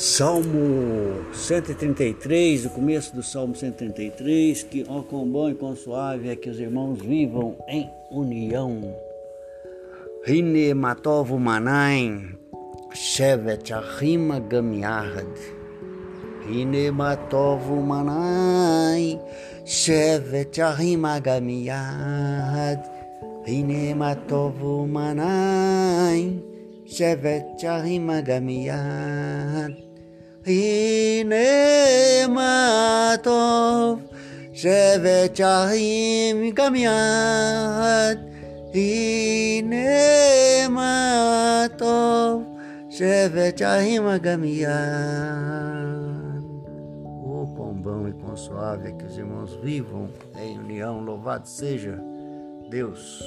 Salmo 133, o começo do Salmo 133, que ó quão bom e quão suave é que os irmãos vivam em união. Rine matov manaim, shevet achim gamiahad. Rine matov manaim, shevet achim gamiahad. Rine matov manaim, shevet achim gamiahad הנה מה טוב שבת שחים גם יד הנה מה טוב שבת שחים גם yad O pão bom e quão suave é que os irmãos vivam em união, louvado seja Deus